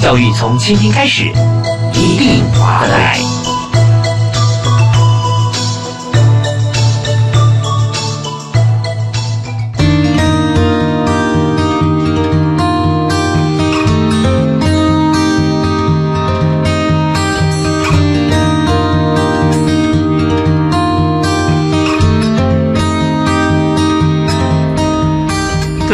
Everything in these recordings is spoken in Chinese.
教育从倾听开始，一定划得来。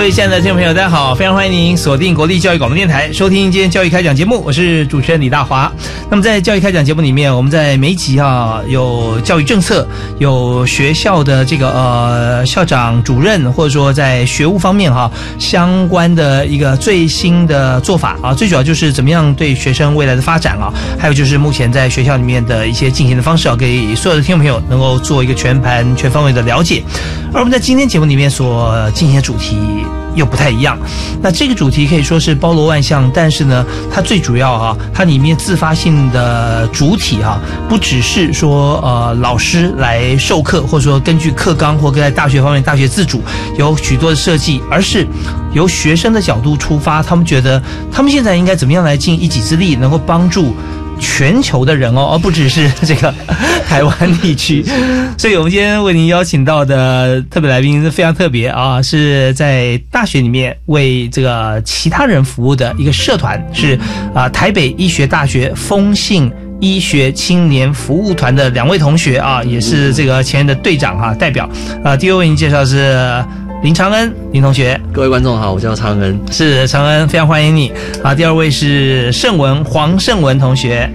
各位亲爱的听众朋友，大家好！非常欢迎您锁定国立教育广播电台，收听今天教育开讲节目。我是主持人李大华。那么在教育开讲节目里面，我们在每一集啊，有教育政策，有学校的这个呃校长、主任，或者说在学务方面哈相关的一个最新的做法啊，最主要就是怎么样对学生未来的发展啊，还有就是目前在学校里面的一些进行的方式啊，给所有的听众朋友能够做一个全盘、全方位的了解。而我们在今天节目里面所进行的主题。又不太一样，那这个主题可以说是包罗万象，但是呢，它最主要啊，它里面自发性的主体哈，不只是说呃老师来授课，或者说根据课纲或在大学方面大学自主有许多的设计，而是由学生的角度出发，他们觉得他们现在应该怎么样来尽一己之力，能够帮助。全球的人哦，而不只是这个台湾地区，所以我们今天为您邀请到的特别来宾是非常特别啊，是在大学里面为这个其他人服务的一个社团，是啊台北医学大学风信医学青年服务团的两位同学啊，也是这个前任的队长哈代表啊，第二位为您介绍是。林长恩，林同学，各位观众好，我叫长恩，是长恩，非常欢迎你。啊。第二位是盛文，黄盛文同学，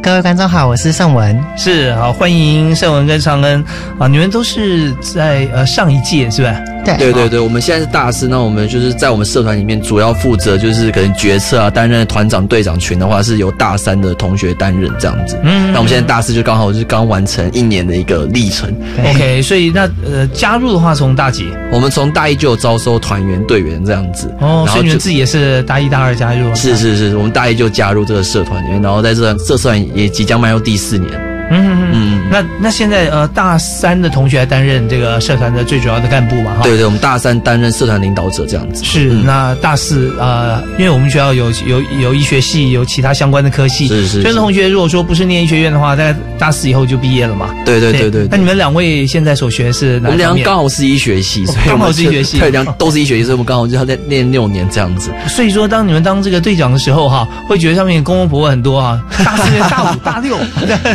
各位观众好，我是盛文，是好欢迎盛文跟长恩。啊，你们都是在呃上一届是吧？对对对对，我们现在是大四，那我们就是在我们社团里面主要负责就是可能决策啊，担任团长、队长群的话是由大三的同学担任这样子。嗯，那我们现在大四就刚好是刚完成一年的一个历程。OK，所以那呃加入的话从大几？我们从大一就有招收团员队员这样子。哦，所以你们自己也是大一、大二加入？是是是，我们大一就加入这个社团里面，然后在这这社团也即将迈入第四年。嗯嗯嗯，那那现在呃，大三的同学来担任这个社团的最主要的干部嘛？哈，对对，我们大三担任社团领导者这样子。是，那大四啊，因为我们学校有有有医学系，有其他相关的科系。是是。所以同学如果说不是念医学院的话，在大四以后就毕业了嘛？对对对对。那你们两位现在所学是？我们俩刚好是医学系，所以刚好是医学系，对，两都是医学系，所以我们刚好就要在念六年这样子。所以说，当你们当这个队长的时候哈，会觉得上面公公婆婆很多啊，大四、大五、大六，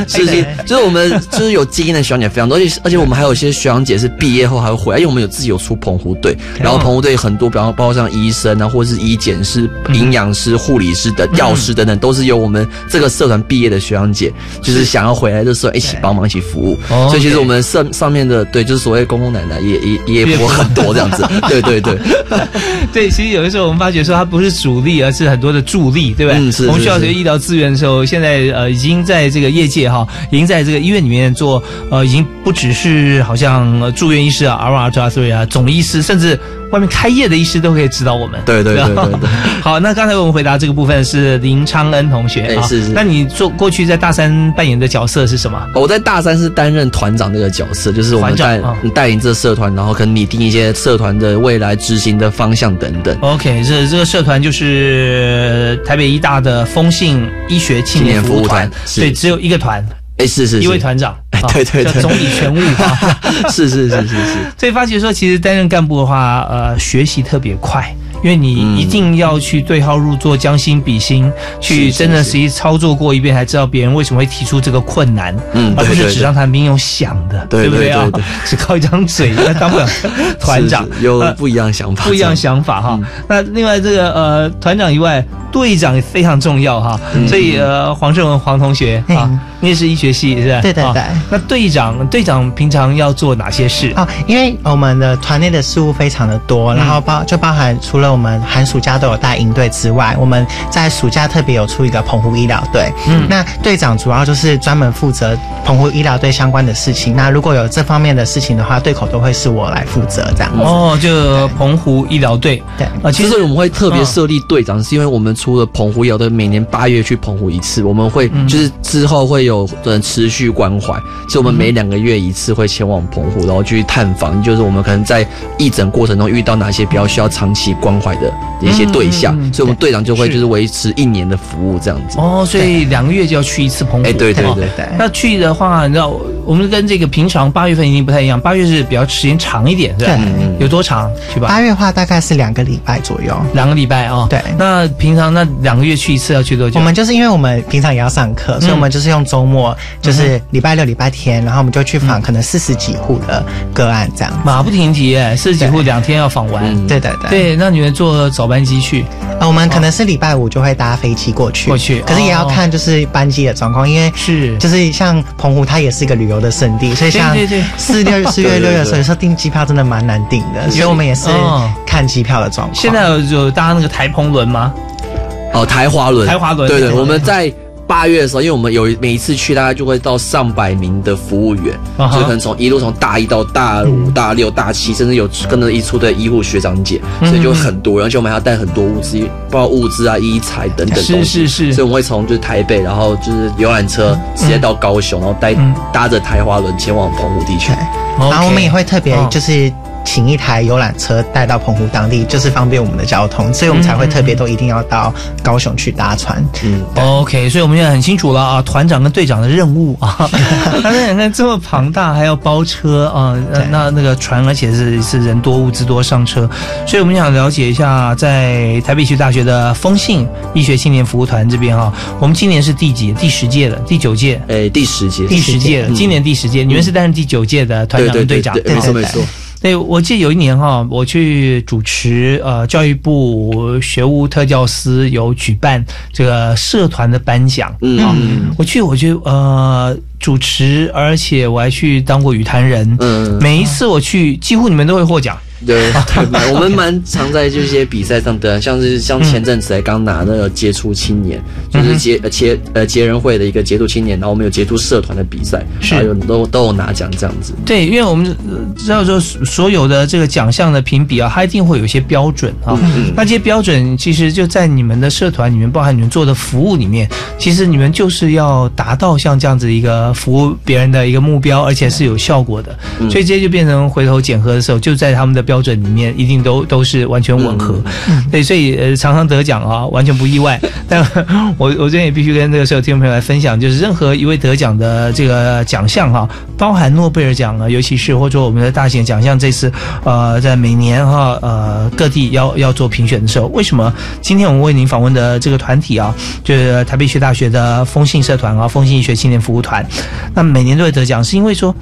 是 是，就是我们。就是有基因的学长姐非常多，而且而且我们还有一些学长姐是毕业后还会回来，因为我们有自己有出澎湖队，然后澎湖队很多，比方包括像医生啊，或者是医检师、营养师、护理师的药师等等，都是由我们这个社团毕业的学长姐，就是想要回来的时候一起帮忙一起服务。所以其实我们上上面的对，就是所谓公公奶奶也也也不很 多这样子。对对对，对，其实有的时候我们发觉说它不是主力，而是很多的助力，对不对？嗯，是。我们需要学医疗资源的时候，现在呃已经在这个业界哈，已经在这个医院里面。做呃，已经不只是好像住院医师啊，R 二 R 所以啊，总医师，甚至外面开业的医师都可以指导我们。对对对对对。好，那刚才我们回答这个部分是林昌恩同学啊，是是。那你做过去在大三扮演的角色是什么？我在大三是担任团长这个角色，就是我们带带领这个社团，然后可能拟定一些社团的未来执行的方向等等。OK，这这个社团就是台北医大的风信医学青年服务团，对，只有一个团。哎，是是一位团长，对 对对，总理全务啊，是是是是是。所以发觉说，其实担任干部的话，呃，学习特别快。因为你一定要去对号入座、将心比心，去真的实际操作过一遍，才知道别人为什么会提出这个困难，嗯，而不是纸上谈兵用想的，对不对啊？只靠一张嘴那当不了团长，有不一样想法，不一样想法哈。那另外这个呃团长以外，队长也非常重要哈。所以呃黄胜文黄同学啊，你也是医学系是吧？对对对。那队长队长平常要做哪些事啊？因为我们的团内的事务非常的多，然后包就包含除了我们寒暑假都有带营队之外，我们在暑假特别有出一个澎湖医疗队。嗯，那队长主要就是专门负责澎湖医疗队相关的事情。那如果有这方面的事情的话，对口都会是我来负责这样子。哦，就澎湖医疗队。对啊，其实我们会特别设立队长，是因为我们除了澎湖医疗队每年八月去澎湖一次，我们会就是之后会有人持续关怀，所以我们每两个月一次会前往澎湖，然后去探访，就是我们可能在义诊过程中遇到哪些比较需要长期关怀的一些对象，所以我们队长就会就是维持一年的服务这样子。哦，所以两个月就要去一次澎湖。哎，对对对对。那去的话，你知道我们跟这个平常八月份一定不太一样，八月是比较时间长一点，是吧？对。有多长？去吧。八月的话大概是两个礼拜左右。两个礼拜哦。对。那平常那两个月去一次要去多久？我们就是因为我们平常也要上课，所以我们就是用周末，就是礼拜六、礼拜天，然后我们就去访可能四十几户的个案这样。马不停蹄哎，四十几户两天要访完。对对对。对，那你们坐早班机去？啊，我们可能是礼拜五就会搭飞机过去。过去。可是也要看就是班机的状况，因为是就是像澎湖，它也是一个旅游的胜地，所以像四六 四月六月的时候，有时候订机票真的蛮难订的，所以我们也是看机票的状况。现在有搭那个台澎轮吗？哦，台华轮，台华轮，对对，我们在。八月的时候，因为我们有每一次去，大概就会到上百名的服务员，就可能从一路从大一到大五、大六、大七，甚至有跟着一出的医护学长姐，所以就很多，而且我们还要带很多物资，包括物资啊、医材等等东西。是是是。所以我们会从就是台北，然后就是游览车直接到高雄，然后带搭着台花轮前往澎湖地区。然后我们也会特别就是。请一台游览车带到澎湖当地，就是方便我们的交通，所以我们才会特别都一定要到高雄去搭船。嗯，OK，所以我们现在很清楚了啊，团长跟队长的任务啊。他们两个这么庞大，还要包车啊，那那个船，而且是是人多物资多上车，所以我们想了解一下，在台北区大学的风信医学青年服务团这边哈，我们今年是第几？第十届了，第九届？诶，第十届，第十届了，今年第十届，你们是担任第九届的团长跟队长，没错没错。对，我记得有一年哈，我去主持呃教育部学务特教司有举办这个社团的颁奖。啊，我去我就呃主持，而且我还去当过语坛人，嗯，每一次我去，几乎你们都会获奖。对，对 我们蛮常在这些比赛上得，像是像前阵子才刚拿那个杰出青年，就是杰呃杰呃杰人会的一个杰出青年，然后我们有杰出社团的比赛，是有都都有拿奖这样子。对，因为我们知道说所有的这个奖项的评比啊，它一定会有一些标准啊。那这些标准其实就在你们的社团里面，包含你们做的服务里面，其实你们就是要达到像这样子一个服务别人的一个目标，而且是有效果的。所以这些就变成回头检核的时候，就在他们的。标准里面一定都都是完全吻合，对，所以呃常常得奖啊，完全不意外。但我我这边也必须跟这个所有听众朋友来分享，就是任何一位得奖的这个奖项哈，包含诺贝尔奖啊，尤其是或者我们的大型奖项，这次呃在每年哈呃各地要要做评选的时候，为什么今天我们为您访问的这个团体啊，就是台北医学大学的风信社团啊，风信医学青年服务团，那每年都会得奖，是因为说。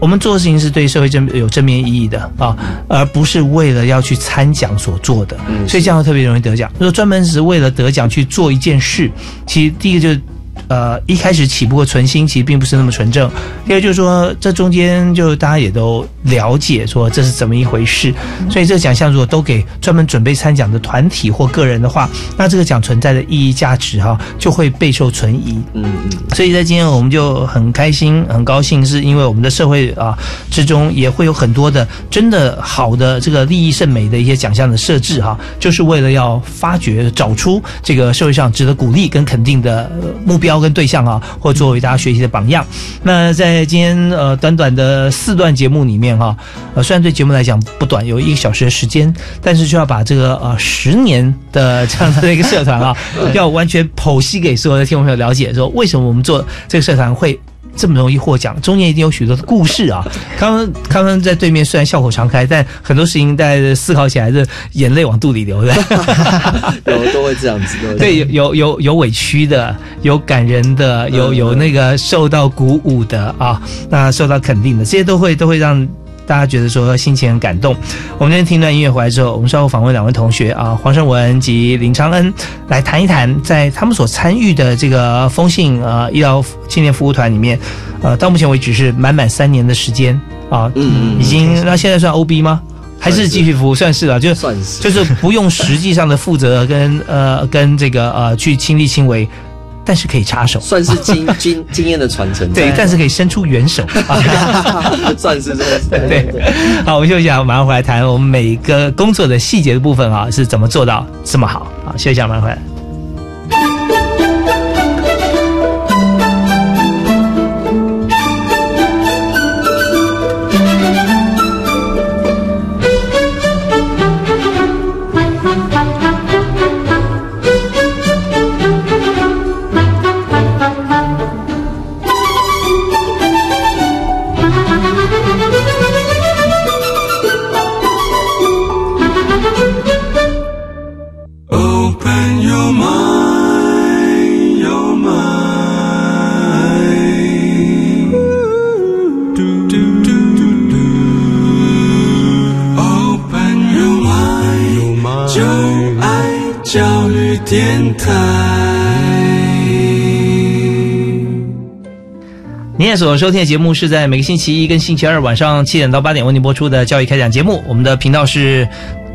我们做的事情是对社会正有正面意义的啊，而不是为了要去参奖所做的，所以这样特别容易得奖。如果专门是为了得奖去做一件事，其实第一个就是。呃，一开始起步的存心其实并不是那么纯正。第二就是说，这中间就大家也都了解说这是怎么一回事。所以这个奖项如果都给专门准备参奖的团体或个人的话，那这个奖存在的意义价值哈就会备受存疑。嗯嗯。所以在今天我们就很开心、很高兴，是因为我们的社会啊之中也会有很多的真的好的这个利益甚美的一些奖项的设置哈，就是为了要发掘、找出这个社会上值得鼓励跟肯定的目标。跟对象啊，或作为大家学习的榜样。那在今天呃短短的四段节目里面哈，呃虽然对节目来讲不短，有一个小时的时间，但是就要把这个呃十年的 这样的一个社团啊，要完全剖析给所有的听众朋友了解，说为什么我们做这个社团会。这么容易获奖，中间一定有许多的故事啊！康康康康在对面虽然笑口常开，但很多事情大家思考起来是眼泪往肚里流的。有 都会这样子，对，有有有有委屈的，有感人的，有有那个受到鼓舞的啊，那受到肯定的，这些都会都会让。大家觉得说心情很感动。我们今天听段音乐回来之后，我们稍后访问两位同学啊，黄胜文及林昌恩，来谈一谈在他们所参与的这个风信呃医疗青年服务团里面，呃，到目前为止是满满三年的时间啊，嗯嗯，已经那现在算 OB 吗？还是继续服务，算是了，就算是就是不用实际上的负责跟呃跟这个呃去亲力亲为，但是可以插手，算是经 经经验的传承，对，但是可以伸出援手 啊。算是这个对，好，我们休息一下，马上回来谈我们每个工作的细节的部分啊，是怎么做到这么好好？休息一下，马上回来。所收听的节目是在每个星期一跟星期二晚上七点到八点为您播出的教育开讲节目。我们的频道是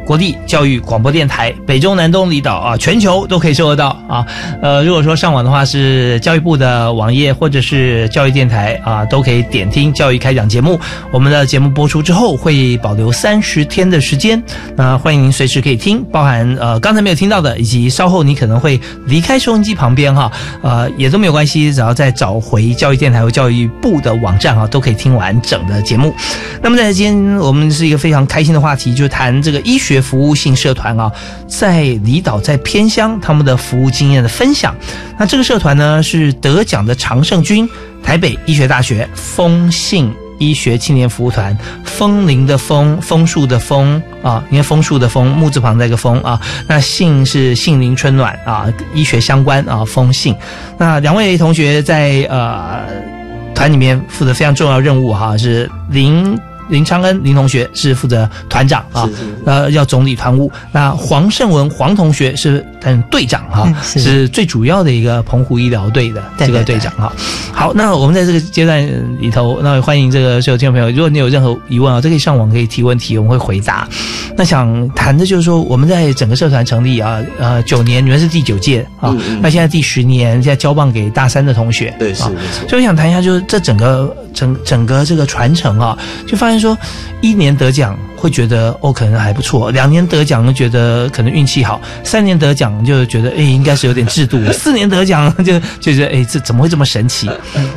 国立教育广播电台，北中南东离岛啊，全球都可以收得到啊。呃，如果说上网的话，是教育部的网页或者是教育电台啊，都可以点听教育开讲节目。我们的节目播出之后会保留三十天的时间，那欢迎您随时可以听，包含呃刚才没有听到的，以及稍后你可能会离开收音机旁边哈，呃也都没有关系，只要再找回教育电台或教育部的网站啊，都可以听完整的节目。那么在今天我们是一个非常开心的话题，就谈这个医学服务性社团啊，在离岛在偏乡他们的服务经经验的分享。那这个社团呢是得奖的常胜军，台北医学大学风信医学青年服务团，枫林的枫，枫树的枫啊，因为枫树的枫，木字旁带个枫啊。那信是杏林春暖啊，医学相关啊，风信。那两位同学在呃团里面负责非常重要任务哈，是林。林昌恩林同学是负责团长啊，呃，要总理团务。那黄胜文黄同学是担任队长哈、嗯是是最主要的一个澎湖医疗队的这个队长哈。好，那我们在这个阶段里头，那欢迎这个所有听众朋友，如果你有任何疑问啊，都可以上网可以提问题，我们会回答。那想谈的就是说，我们在整个社团成立啊，呃，九年，你们是第九届啊，嗯嗯那现在第十年，现在交棒给大三的同学，对是啊没错所以我想谈一下，就是这整个整整个这个传承啊，就发现说，一年得奖会觉得哦可能还不错，两年得奖就觉得可能运气好，三年得奖就觉得哎应该是有点制度，四年得奖 就就觉得哎这怎么会这么神奇？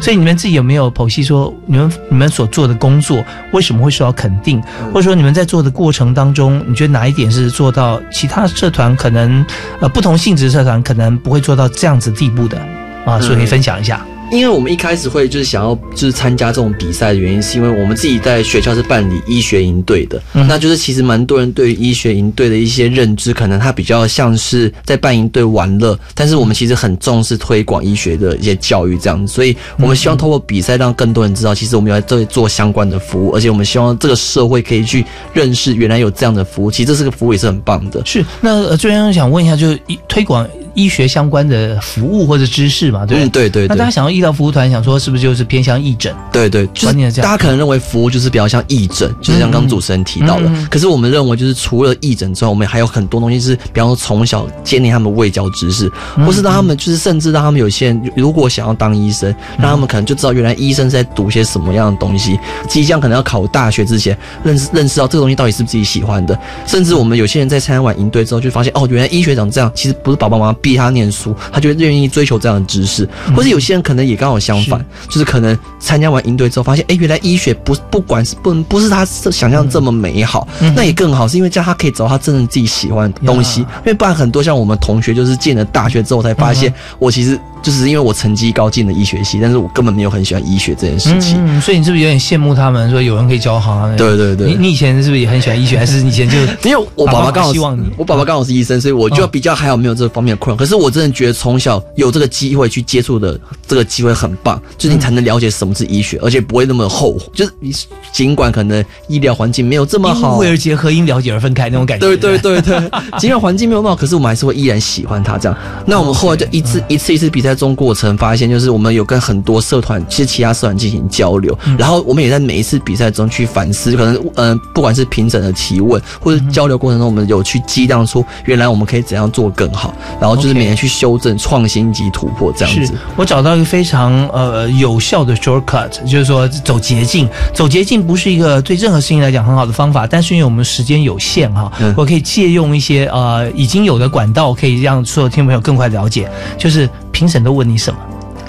所以你们自己有没有剖析说，你们你们所做的工作为什么会受到肯定，或者说你们在做的过程当中，你觉得哪一点是做到其他社团可能呃不同性质社团可能不会做到这样子地步的啊？所以分享一下。因为我们一开始会就是想要就是参加这种比赛的原因，是因为我们自己在学校是办理医学营队的，嗯。那就是其实蛮多人对于医学营队的一些认知，可能它比较像是在办营队玩乐，但是我们其实很重视推广医学的一些教育这样子，所以我们希望通过比赛让更多人知道，其实我们有在这里做相关的服务，而且我们希望这个社会可以去认识原来有这样的服务，其实这是个服务也是很棒的。是，那呃这边想问一下，就是一推广医学相关的服务或者知识嘛，对不嗯，对？对那大家。想要医疗服务团，想说是不是就是偏向义诊？对对，就是这样大家可能认为服务就是比较像义诊，就是像刚刚主持人提到的。嗯嗯可是我们认为，就是除了义诊之外，我们还有很多东西是，比方说从小建立他们卫教知识，嗯或是让他们就是甚至让他们有些人如果想要当医生，让他们可能就知道原来医生是在读些什么样的东西，即将可能要考大学之前，认识认识到这个东西到底是不是自己喜欢的。甚至我们有些人在参加完营队之后，就发现哦，原来医学长这样，其实不是爸爸妈妈逼他念书，他就愿意追求这样的知识。或者有些人可能也刚好相反，就是可能参加完营队之后，发现哎，原来医学不不管是不不是他想象这么美好，那也更好，是因为这样他可以找到他真正自己喜欢的东西。因为不然很多像我们同学，就是进了大学之后才发现，我其实就是因为我成绩高进了医学系，但是我根本没有很喜欢医学这件事情。嗯，所以你是不是有点羡慕他们，说有人可以教行啊？对对对你你以前是不是也很喜欢医学，还是你以前就 因为我爸爸刚好希望 你我爸爸刚好是医生，所以我就哦比较还好没有这方面的困扰。可是我真的觉得从小有这个机会去接触的这个机会很棒，就是你才能了解什么是医学，而且不会那么后悔。就是你尽管可能医疗环境没有这么好因好，为而结合，因了解而分开那种感觉？对对对对，尽管环境没有那么好，可是我们还是会依然喜欢它这样。那我们后来就一次一次一次比赛赛中过程发现，就是我们有跟很多社团，其实其他社团进行交流，然后我们也在每一次比赛中去反思，可能嗯、呃不管是评审的提问或者交流过程中，我们有去激荡出原来我们可以怎样做更好，然后就是每年去修正、创新及突破这样是子。我找到一个非常呃有效的 shortcut，就是说走捷径。走捷径不是一个对任何事情来讲很好的方法，但是因为我们时间有限哈，嗯我可以借用一些呃已经有的管道，可以让所有听众朋友更快了解，就是评审都问你什么。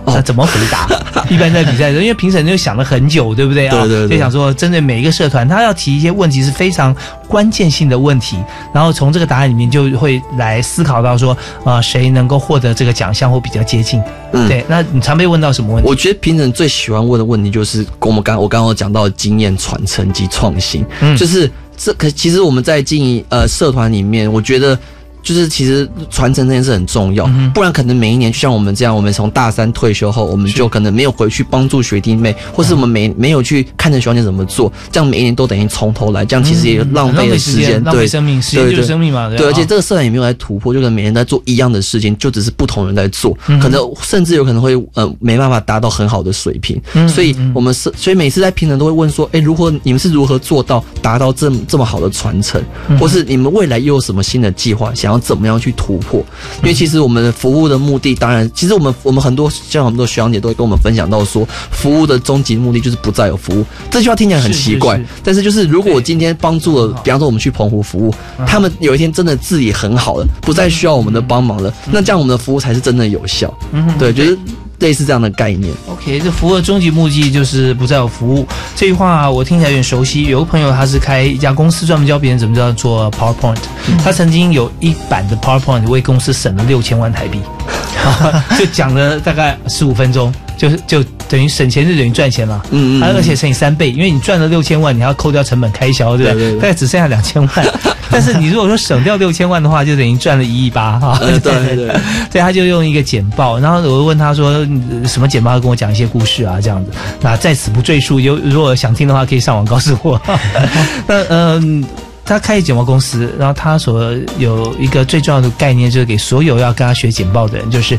哦那怎么回答？一般在比赛的时候，因为评审就想了很久，对不对啊？对对对就想说，针对每一个社团，他要提一些问题是非常关键性的问题，然后从这个答案里面就会来思考到说，呃，谁能够获得这个奖项或比较接近。嗯对，那你常被问到什么问题？我觉得评审最喜欢问的问题就是跟我们刚我刚刚讲到的经验传承及创新，嗯就是这可其实我们在经营呃社团里面，我觉得。就是其实传承这件事很重要，嗯不然可能每一年就像我们这样，我们从大三退休后，我们就可能没有回去帮助学弟妹，或是我们没没有去看着学长姐怎么做，这样每一年都等于从头来，这样其实也浪费了时间，浪费对生命，时间就是对对生命嘛。对，而且啊这个社团也没有在突破，就可能每天在做一样的事情，就只是不同人在做，嗯可能甚至有可能会呃没办法达到很好的水平。嗯所以我们是，所以每次在评审都会问说，哎，如何你们是如何做到达到这么这么好的传承，嗯。或是你们未来又有什么新的计划，想要怎么样去突破？因为其实我们的服务的目的，当然，其实我们我们很多像很多学长姐都会跟我们分享到说，服务的终极目的就是不再有服务。这句话听起来很奇怪是是，但是就是如果我今天帮助了，比方说我们去澎湖服务，他们有一天真的自理很好了，不再需要我们的帮忙了，那这样我们的服务才是真的有效。对，就是类似这样的概念。OK，这服务的终极目的就是不再有服务。这句话我听起来有点熟悉。有个朋友他是开一家公司，专门教别人怎么样做 PowerPoint。他曾经有一版的 PowerPoint 为公司省了六千万台币，就讲了大概十五分钟，就是就等于省钱就等于赚钱了。嗯嗯嗯而且乘以三倍，因为你赚了六千万，你还要扣掉成本开销，对不对？对对对大概只剩下两千万。但是你如果说省掉六千万的话，就等于赚了一亿八哈。呃对对 对所以他就用一个简报，然后我就问他说嗯什么简报，他跟我讲一些故事啊，这样子。那在此不赘述，有如果想听的话，可以上网告诉我。那嗯。他开简报公司，然后他所有一个最重要的概念，就是给所有要跟他学简报的人，就是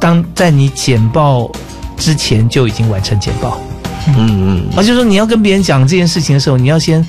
当在你简报之前就已经完成简报。嗯嗯啊，就是说你要跟别人讲这件事情的时候，你要先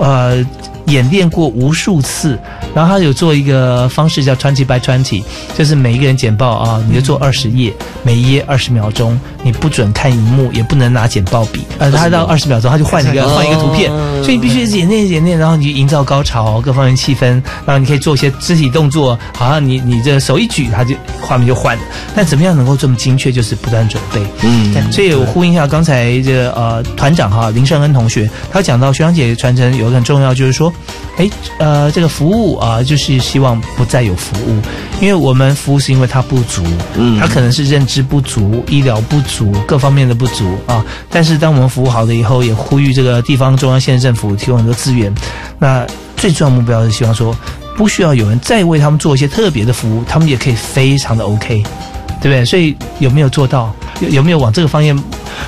呃演练过无数次，然后他有做一个方式叫 twenty by twenty，就是每一个人简报啊，你就做二十页，每一页二十秒钟，你不准看荧幕，也不能拿简报笔，呃，他到二十秒钟他就换一个哦换一个图片，所以你必须演练演练，然后你就营造高潮，各方面气氛，然后你可以做一些肢体动作，好像你你这手一举，他就画面就换了。但怎么样能够这么精确，就是不断准备。嗯对，所以我呼应一下刚才这个呃团长哈林胜恩同学，他讲到学长姐传承有一个很重要，就是说，哎呃这个服务啊、就是希望不再有服务，因为我们服务是因为它不足，嗯它可能是认知不足、医疗不足、各方面的不足啊。但是当我们服务好了以后，也呼吁这个地方、中央、县政府提供很多资源。那最重要目标是希望说，不需要有人再为他们做一些特别的服务，他们也可以非常的 OK，对不对？所以有没有做到？有有没有往这个方面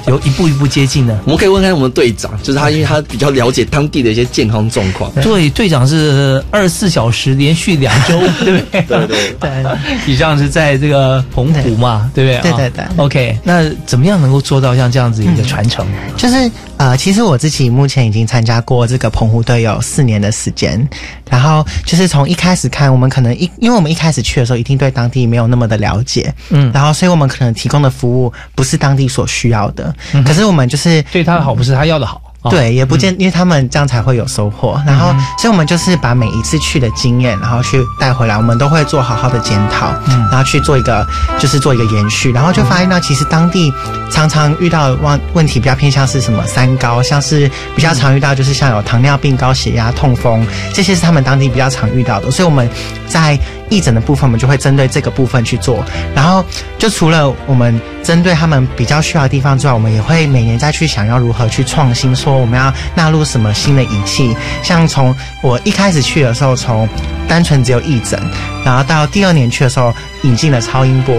有一步一步接近呢？我们可以问看我们队长，就是他，因为他比较了解当地的一些健康状况。对，队长是二十四小时连续两周，对不对？对对对，以上是在这个澎湖嘛，对不对？对对对啊 OK，那怎么样能够做到像这样子一个传承？就是呃，其实我自己目前已经参加过这个澎湖队有四年的时间，然后就是从一开始看，我们可能一，因为我们一开始去的时候，一定对当地没有那么的了解，嗯然后所以我们可能提供的服务不是当地所需要的，可是我们就是对他的好不是他要的好，啊。对，也不见，因为他们这样才会有收获。然后，所以我们就是把每一次去的经验，然后去带回来，我们都会做好好的检讨，然后去做一个，就是做一个延续。然后就发现到，其实当地常常遇到问问题比较偏向是什么三高，像是比较常遇到就是像有糖尿病、高血压、痛风，这些是他们当地比较常遇到的。所以我们在义诊的部分，我们就会针对这个部分去做。然后，就除了我们针对他们比较需要的地方之外，我们也会每年再去想要如何去创新，说我们要纳入什么新的仪器。像从我一开始去的时候，从单纯只有义诊，然后到第二年去的时候引进了超音波，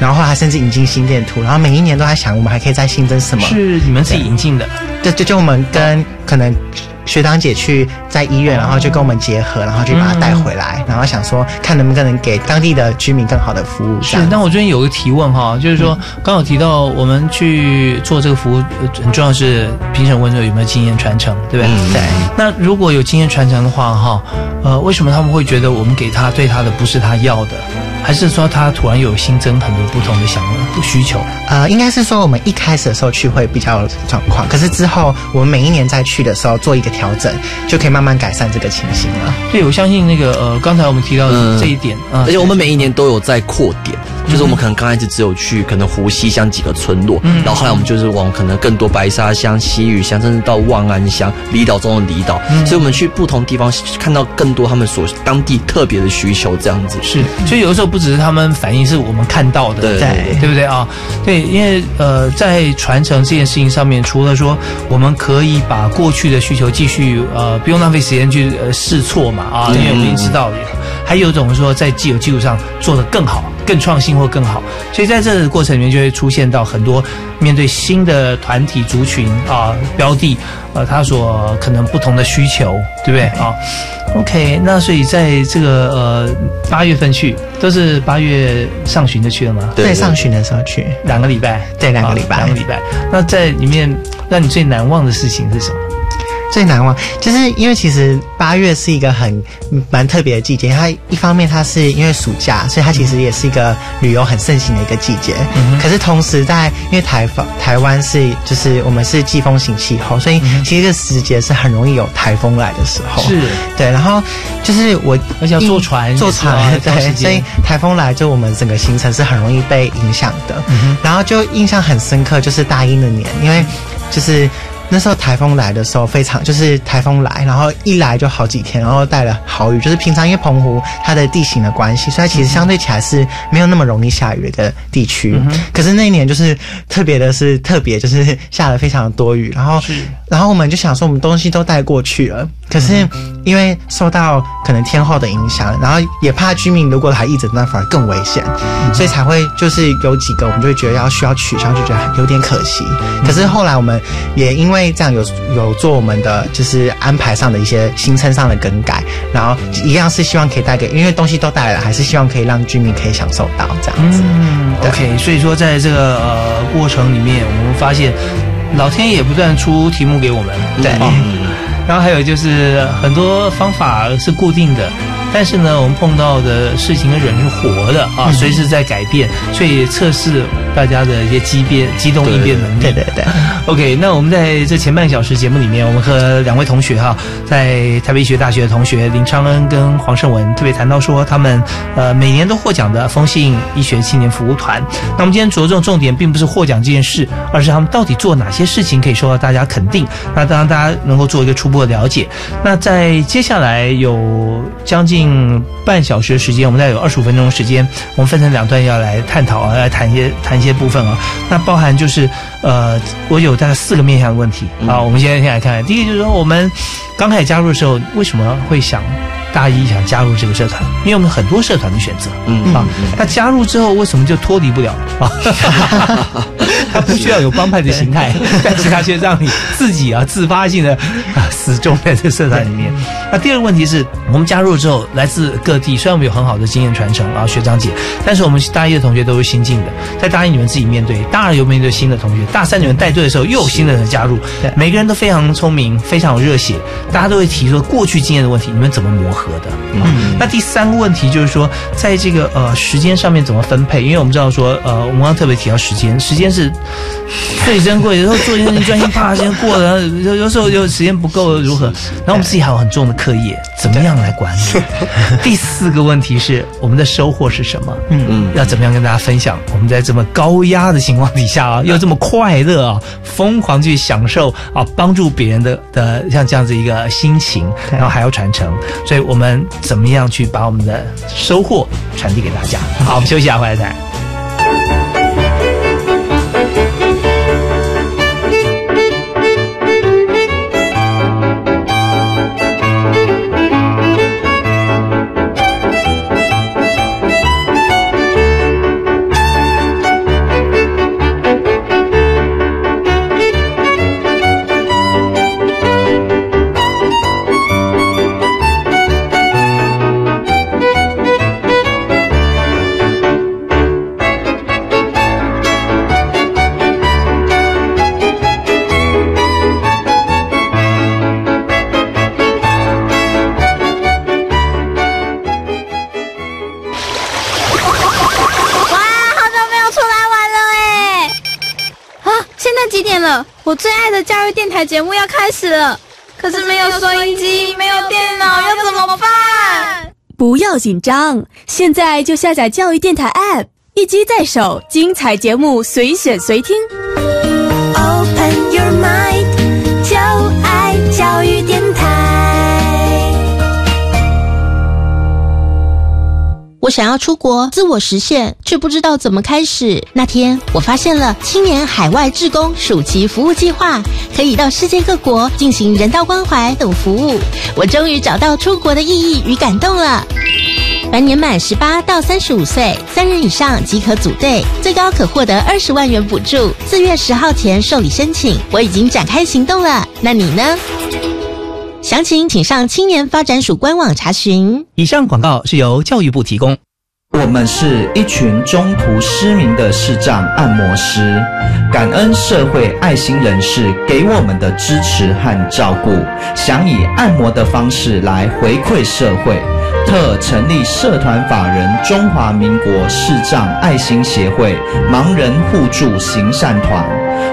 然后后来甚至引进心电图，然后每一年都在想我们还可以再新增什么。是你们自己引进的，对，就就我们跟可能学长姐去在医院，然后就跟我们结合，然后就把他带回来，然后想说看能不能给当地的居民更好的服务。是样，但我这边有个提问哈，就是说刚好提到我们去做这个服务，呃很重要是评审问说有没有经验传承，对不对？嗯对。那如果有经验传承的话，哈，呃，为什么他们会觉得我们给他对他的不是他要的，还是说他突然有新增很多不同的想需求？呃，应该是说我们一开始的时候去会比较有状况，可是之后我们每一年再去的时候做一个调整，就可以慢慢改善这个情形了。对，我相信那个呃，刚才我们提到的嗯。这一点啊，而且我们每一年都有在扩点，就是我们可能刚开始只有去可能湖西乡几个村落，然后后来我们就是往可能更多白沙乡、西屿乡，甚至到望安乡离岛中的离岛，所以我们去不同地方看到更多他们所当地特别的需求，这样子。是，所以有的时候不只是他们反映，是我们看到的，对。对对不对？啊？对，因为呃，在传承这件事情上面，除了说我们可以把过去的需求继续呃不用浪费时间去呃试错嘛啊，因为我们已经知道了，还有一种说在既有基础上做得更好、更创新或更好，所以在这个过程里面就会出现到很多面对新的团体族群啊标的，呃，他所可能不同的需求，对不对啊？OK，那所以在这个呃八月份去，都是八月上旬就去了吗？对，上旬的时候去，两个礼拜，对两个礼拜啊两个礼拜。那在里面让你最难忘的事情是什么？最难忘就是因为其实八月是一个很蛮特别的季节，它一方面它是因为暑假，所以它其实也是一个旅游很盛行的一个季节。可是同时在因为台风台湾是就是我们是季风型气候，所以其实这个时节是很容易有台风来的时候。是对，然后就是我而且要坐船坐船对，所以台风来就我们整个行程是很容易被影响的。然后就印象很深刻，就是大一那年，因为就是。那时候台风来的时候，非常就是台风来，然后一来就好几天，然后带了好雨。就是平常因为澎湖它的地形的关系，所以其实相对起来是没有那么容易下雨的一个地区。可是那一年就是特别的是特别，就是下了非常多雨，然后然后我们就想说我们东西都带过去了，可是因为受到可能天后的影响，然后也怕居民如果还一直那反而更危险，所以才会就是有几个我们就会觉得要需要取消，就觉得有点可惜。可是后来我们也因为这样有有做我们的就是安排上的一些行程上的更改，然后一样是希望可以带给，因为东西都带来了，还是希望可以让居民可以享受到这样子。嗯，OK，所以说在这个呃过程里面，我们发现老天爷不断出题目给我们，对啊然后还有就是很多方法是固定的，但是呢，我们碰到的事情跟人是活的啊，随时在改变，所以测试大家的一些机变、机动应变能力。对对对，OK，那我们在这前半小时节目里面，我们和两位同学哈，在台北医学大学的同学林昌恩跟黄胜文特别谈到说，他们呃每年都获奖的风信医学青年服务团。那我们今天着重重点并不是获奖这件事，而是他们到底做哪些事情可以受到大家肯定。那当然大家能够做一个初步的了解。那在接下来有将近嗯半小时的时间，我们大概有二十五分钟的时间，我们分成两段要来探讨啊，来谈一些谈一些部分啊。那包含就是呃，我有大概四个面向的问题啊。我们现在先来看，第一个就是说，我们刚开始加入的时候，为什么会想大一想加入这个社团？因为我们很多社团的选择，嗯啊，那加入之后为什么就脱离不了啊？他不需要有帮派的形态，但是他却让你自己啊自发性的啊死忠在这个社团里面。那第二个问题是我们加入之后，来自各地，虽然我们有很好的经验传承啊，学长姐，但是我们大一的同学都是新进的，在大一你们自己面对，大二又面对新的同学，大三你们带队的时候又有新的人加入，每个人都非常聪明，非常有热血，大家都会提出过去经验的问题，你们怎么磨合的？嗯，那第三个问题就是说，在这个呃时间上面怎么分配？因为我们知道说，呃，我们刚刚特别提到时间，时间是最珍贵。有时候做一件事情专心，啪，时间过了，有有时候有时间不够如何？然后我们自己还有很重的课业，怎么样来管理？第四个问题是我们的收获是什么？嗯嗯要怎么样跟大家分享？我们在这么高压的情况底下啊，又这么快乐啊，疯狂去享受啊，帮助别人的的像这样子一个心情，然后还要传承，所以我们怎么样去把我们的收获传递给大家？好，我们休息一下，回来再。我最爱的教育电台节目要开始了，可是没有收音机，没有电脑，要怎么办？不要紧张，现在就下载教育电台 App，一机在手，精彩节目随选随听。我想要出国自我实现，却不知道怎么开始。那天，我发现了青年海外志工暑期服务计划，可以到世界各国进行人道关怀等服务。我终于找到出国的意义与感动了。凡年满十八到三十五岁，三人以上即可组队，最高可获得二十万元补助。四月十号前受理申请，我已经展开行动了。那你呢？详情请上青年发展署官网查询。以上广告是由教育部提供。我们是一群中途失明的视障按摩师，感恩社会爱心人士给我们的支持和照顾，想以按摩的方式来回馈社会，特成立社团法人中华民国视障爱心协会盲人互助行善团，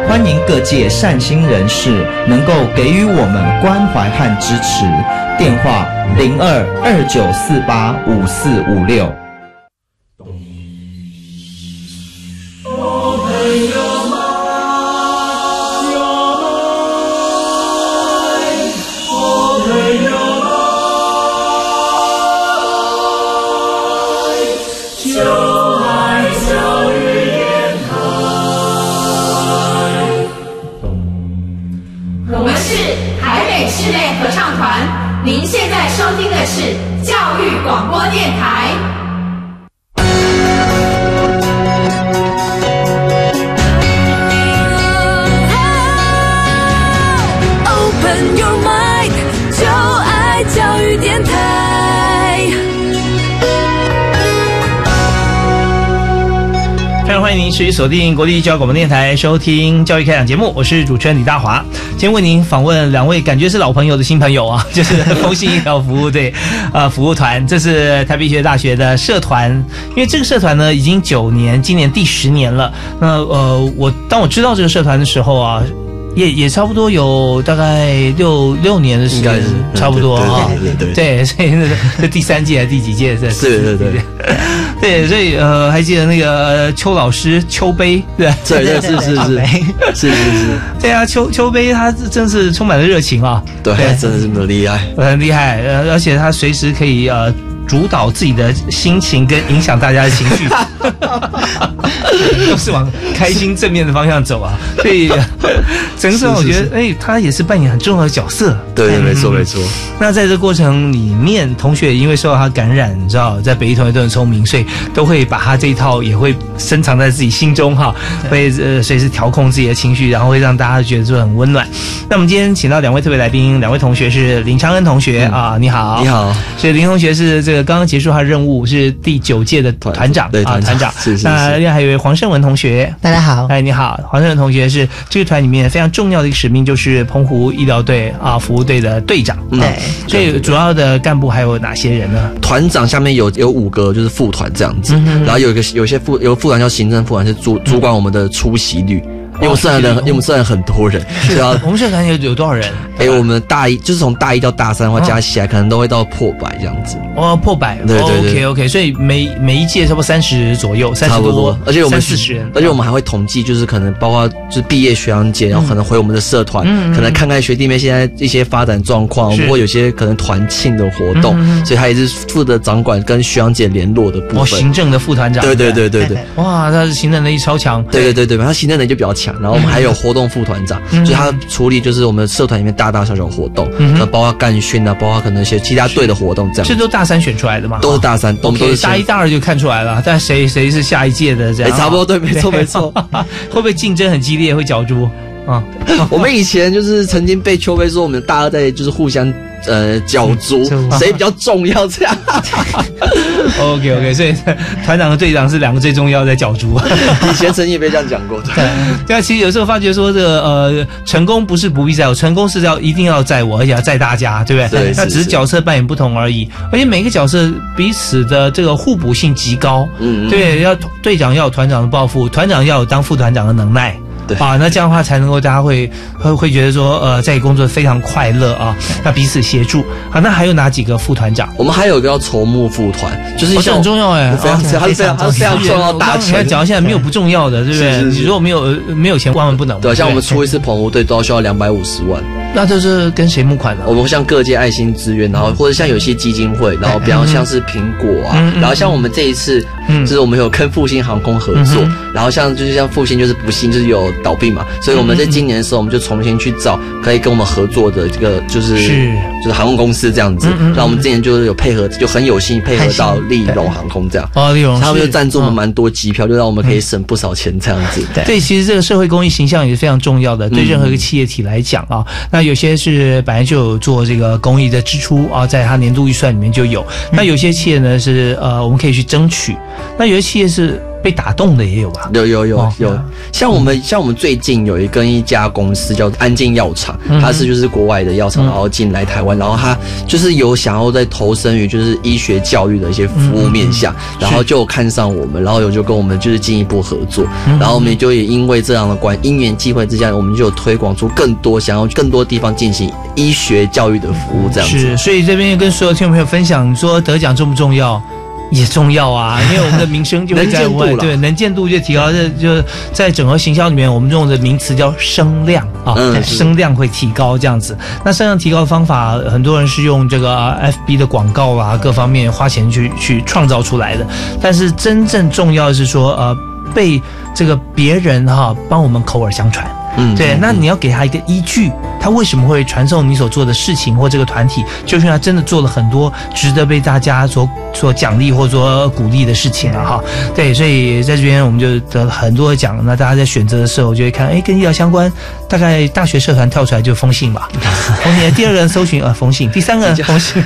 欢迎各界善心人士能够给予我们关怀和支持。电话零二二九四八五四五六。广播电台。欢迎您持续锁定国立教育广播电台收听教育开讲节目，我是主持人李大华。今天为您访问两位感觉是老朋友的新朋友啊，就是风信医疗服务队 呃服务团，这是台北医学大学的社团。因为这个社团呢已经九年，今年第十年了。那呃，我当我知道这个社团的时候啊。也也差不多有大概六六年的时间差不多对哈。对对对。对，所以那个 这第三届还是第几届？这对对对对，所以呃，还记得那个呃邱老师邱杯，对。吧对对是是是是是是，对啊，邱邱杯他真是充满了热情啊，对，真的是很厉害。很厉害，呃，而且他随时可以呃主导自己的心情跟影响大家的情绪，都是往开心正面的方向走啊。所以呃整个社团我觉得，哎，他也是扮演很重要的角色。对对，没错嗯没错。那在这过程里面，同学也因为受到他感染，你知道，在北医同学都很聪明，所以都会把他这一套也会深藏在自己心中哈，会呃随时调控自己的情绪，然后会让大家觉得说很温暖。那我们今天请到两位特别来宾，两位同学是林昌恩同学、啊，你好，你好，所以林同学是这个刚刚结束他的任务，是第九届的团长，对啊，团长团长。是是是那另外还有一位黄胜文同学，大家好，哎，你好，黄胜文同学是这个团里面非常重要的一个使命，就是澎湖医疗队啊服务队的队长。对，所以主要的干部还有哪些人呢？团长下面有有五个就是副团这样子，然后有一个有些副有副团叫行政副团，是主主管我们的出席率。因为我们社团人，因为我们社团很多人，是啊我们社团有有多少人？哎，我们大一就是从大一到大三的话，加起来可能都会到破百这样子。哦，破百，对对对。OK OK，所以每每一届差不多三十左右，三十差不多，而且我们四十人，而且我们还会统计，就是可能包括就是毕业学长姐，然后可能回我们的社团，可能看看学弟妹现在一些发展状况，或有些可能团庆的活动，所以他也是负责掌管跟学长姐联络的部哦，分。行政的副团长，对对对对对。哇，他是行政能力超强，对对对对，他行政能力就比较强，然后我们还有活动副团长，嗯所以他处理就是我们社团里面大大小小活动，嗯哼可能包括干训啊，包括可能一些其他队的活动这样这。都大三选出来的吗？都是大三，我们都 OK，是大一、大二就看出来了，但谁谁是下一届的这样？哎差不多对没错没 错。会不会竞争很激烈，会角逐啊？我们以前就是曾经被邱飞说，我们大二在就是互相呃角逐，谁比较重要这样。OK OK，所以团长和队长是两个最重要的角逐。以前曾经也被这样讲过。对，对啊，其实有时候发觉说，这个呃，成功不是不必在我，成功是要一定要在我，而且要在大家，对不对？对那只是角色扮演不同而已，而且每个角色彼此的这个互补性极高。嗯，对，要队长要有团长的抱负，团长要有当副团长的能耐。对啊，那这样的话才能够大家会会会觉得说，呃，在工作非常快乐啊，那彼此协助啊。那还有哪几个副团长？我们还有一个叫筹募副团，就是很重要哎，非常哦他是非常他是非常重要的大你看权。讲到现在没有不重要的，对不对？你如果没有呃没有钱，万万不能嘛。对，像我们出一次澎湖队都要需要两百五十万。那就是跟谁募款呢？我们像各界爱心资源，然后或者像有些基金会，然后比方像是苹果啊然后像我们这一次，嗯就是我们有跟复兴航空合作嗯，然后像就是像复兴就是不幸就是有倒闭嘛，所以我们在今年的时候，我们就重新去找可以跟我们合作的这个就是是。就是航空公司这样子然后我们今年就是有配合，就很有幸配合到利荣航空这样，哦，利荣他们是就赞助我们嗯。蛮多机票，就让我们可以省不少钱这样子。对，其实这个社会公益形象也是非常重要的，对嗯任何一个企业体来讲啊，那有些是本来就有做这个公益的支出啊，在它年度预算里面就有。那有些企业呢是呃，我们可以去争取；那有些企业是被打动的也有吧？有有有哦。有，像我们像我们最近有一跟一家公司叫安静药厂嗯，它是就是国外的药厂，嗯。然后进来台湾，然后它就是有想要在投身于就是医学教育的一些服务面向，然后就看上我们，然后有就跟我们就是进一步合作，嗯。然后我们就也因为这样的关因缘际会之下，我们就有推广出更多想要更多地方进行医学教育的服务这样子。是，所以这边跟所有听众朋友分享，说得奖重不重要？也重要啊，因为我们的名声就会在对能见度就提高。这就在整合行销里面，我们用的名词叫声量啊，嗯声量会提高这样子。那声量提高的方法，很多人是用这个呃 FB 的广告啊，各方面花钱去去创造出来的。但是真正重要的是说，呃，被这个别人哈、帮我们口耳相传。嗯对，那你要给他一个依据，他为什么会传授你所做的事情或这个团体，就是他真的做了很多值得被大家所所奖励或者说鼓励的事情了哈。对，所以在这边我们就得了很多的奖。那大家在选择的时候就会看，哎，跟医疗相关，大概大学社团跳出来就风信吧，风信。第二个人搜寻呃风信，第三个人 风信，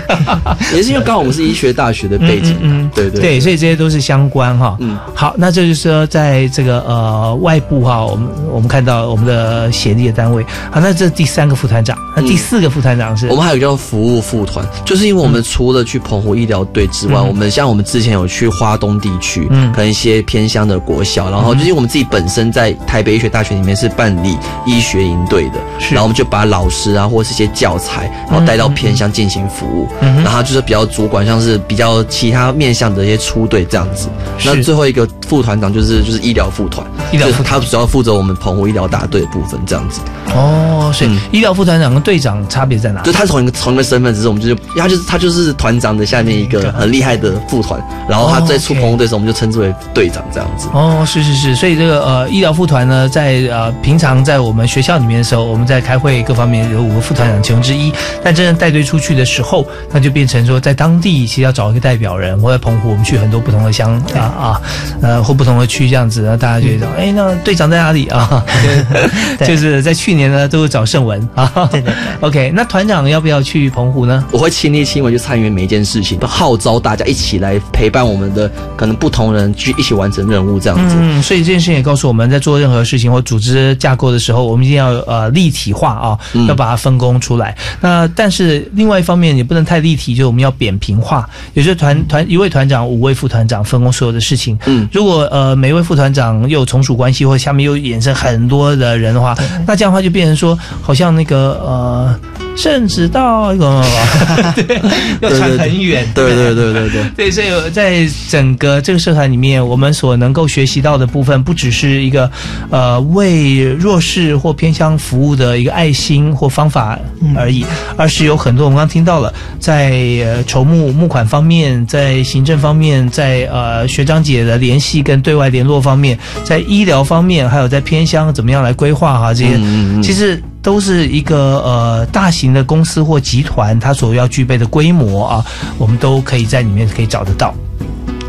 也是因为 刚好我们是医学大学的背景，嗯嗯对对对，所以这些都是相关哈。嗯，好，那这就是说在这个呃外部哈，我们我们看到我们的协力的单位。好，那这第三个副团长，那第四个副团长是？我们还有叫服务副团，就是因为我们除了去澎湖医疗队之外，嗯。我们像我们之前有去花东地区，嗯。跟一些偏乡的国小，然后就是因为我们自己本身在台北医学大学里面是办理医学营队的，是。然后我们就把老师啊或是一些教材，然后带到偏乡进行服务，嗯然后就是比较主管，像是比较其他面向的一些出队这样子。那最后一个副团长就是就是医疗副团，医疗他主要负责我们澎湖医疗大队的部分这样子。哦，所以医疗副团长跟队长差别在哪？就他是同一个同一个身份，只是我们就是他就是他就是团长的下面一个很厉害的副团，然后他在出澎湖队的时候，我们就称之为队长这样子。哦，是是是，所以这个呃医疗副团呢，在呃平常在我们学校里面的时候，我们在开会各方面有五个副团长其中之一，但真正带队出去的时候，那就变成说在当地其实要找一个代表人，我在澎湖我们去很多不同的乡啊啊呃或不同的区这样子，然后大家就会找，哎、那队长在哪里啊？就是在去年呢都是找盛文啊。对对对。OK，那团长要不要去澎湖呢？我会亲力亲为去参与每一件事情，号召大家一起来陪伴我们的可能不同人去一起完成任务这样子。嗯，所以这件事情也告诉我们在做任何事情或组织架构的时候，我们一定要呃立体化啊，嗯要把它分工出来。那但是另外一方面也不能太立体，就是我们要扁平化。也就是团团一位团长、五位副团长分工所有的事情。嗯，如果呃每位副团长又有从属关系，或下面又衍生很多的人的话，那这样的话就变成说，好像那个呃。甚至到一个 对，要传很远，对对对对对。对，所以在整个这个社团里面，我们所能够学习到的部分，不只是一个呃为弱势或偏乡服务的一个爱心或方法而已，而是有很多我们刚刚听到了，在呃筹募募款方面，在行政方面，在呃学长姐的联系跟对外联络方面，在医疗方面，还有在偏乡怎么样来规划哈这些，嗯嗯嗯其实。都是一个呃大型的公司或集团，它所要具备的规模啊，我们都可以在里面可以找得到。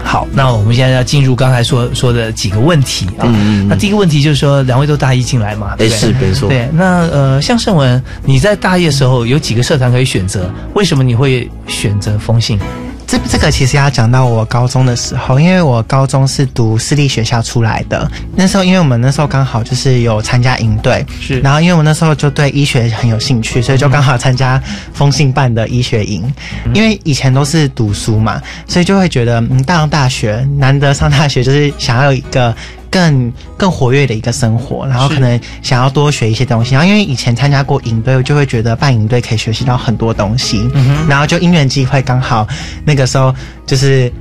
好，那我们现在要进入刚才说说的几个问题啊。嗯嗯嗯那第一个问题就是说，两位都大一进来嘛，对不对哎是没错对，那呃，像盛文，你在大一的时候有几个社团可以选择？为什么你会选择风信？这这个其实要讲到我高中的时候，因为我高中是读私立学校出来的。那时候，因为我们那时候刚好就是有参加营队，是然后因为我那时候就对医学很有兴趣，所以就刚好参加风信办的医学营。因为以前都是读书嘛，所以就会觉得，嗯，上大学难得上大学，就是想要有一个更更活跃的一个生活，然后可能想要多学一些东西。然后因为以前参加过营队，我就会觉得办营队可以学习到很多东西。然后就因缘机会，刚好那个时候就是。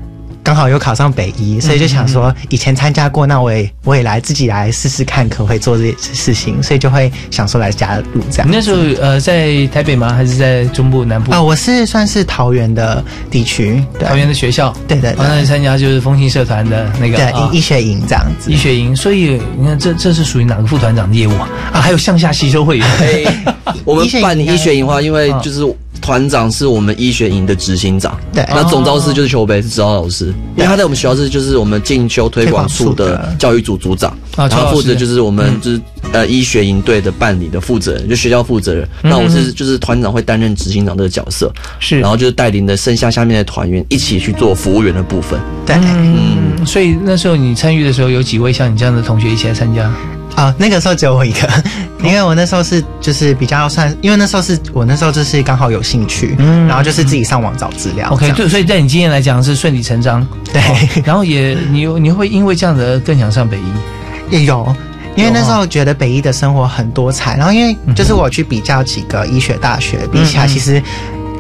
刚好又考上北医，所以就想说，以前参加过，那我也我也来自己来试试看，可不可以做这些事情，所以就会想说来加入这样。你那时候呃在台北吗？还是在中部南部？啊、我是算是桃园的地区，对桃园的学校。对对对，那你参加就是风信社团的那个对医学营这样子。医学营，所以你看这这是属于哪个副团长的业务啊？啊，还有向下吸收会员。我们办医学营的话，因为就是团长是我们医学营的执行长，对。那总招师就是邱北是指导老师，因为他在我们学校是就是我们进修推广处的教育组组长，啊然后负责就是我们就是呃医学营队的办理的负责人，就学校负责人。嗯。那我是就是团长会担任执行长这个角色，是，然后就是带领的剩下下面的团员一起去做服务员的部分。对，嗯，所以那时候你参与的时候，有几位像你这样的同学一起来参加？啊、那个时候只有我一个，因为我那时候是就是比较算，因为那时候是我那时候就是刚好有兴趣，嗯。然后就是自己上网找资料。OK，对，所以在你经验来讲是顺理成章。对。哦然后也你你会因为这样子而更想上北医。也有，因为那时候觉得北医的生活很多彩，然后因为就是我去比较几个医学大学，比起来其实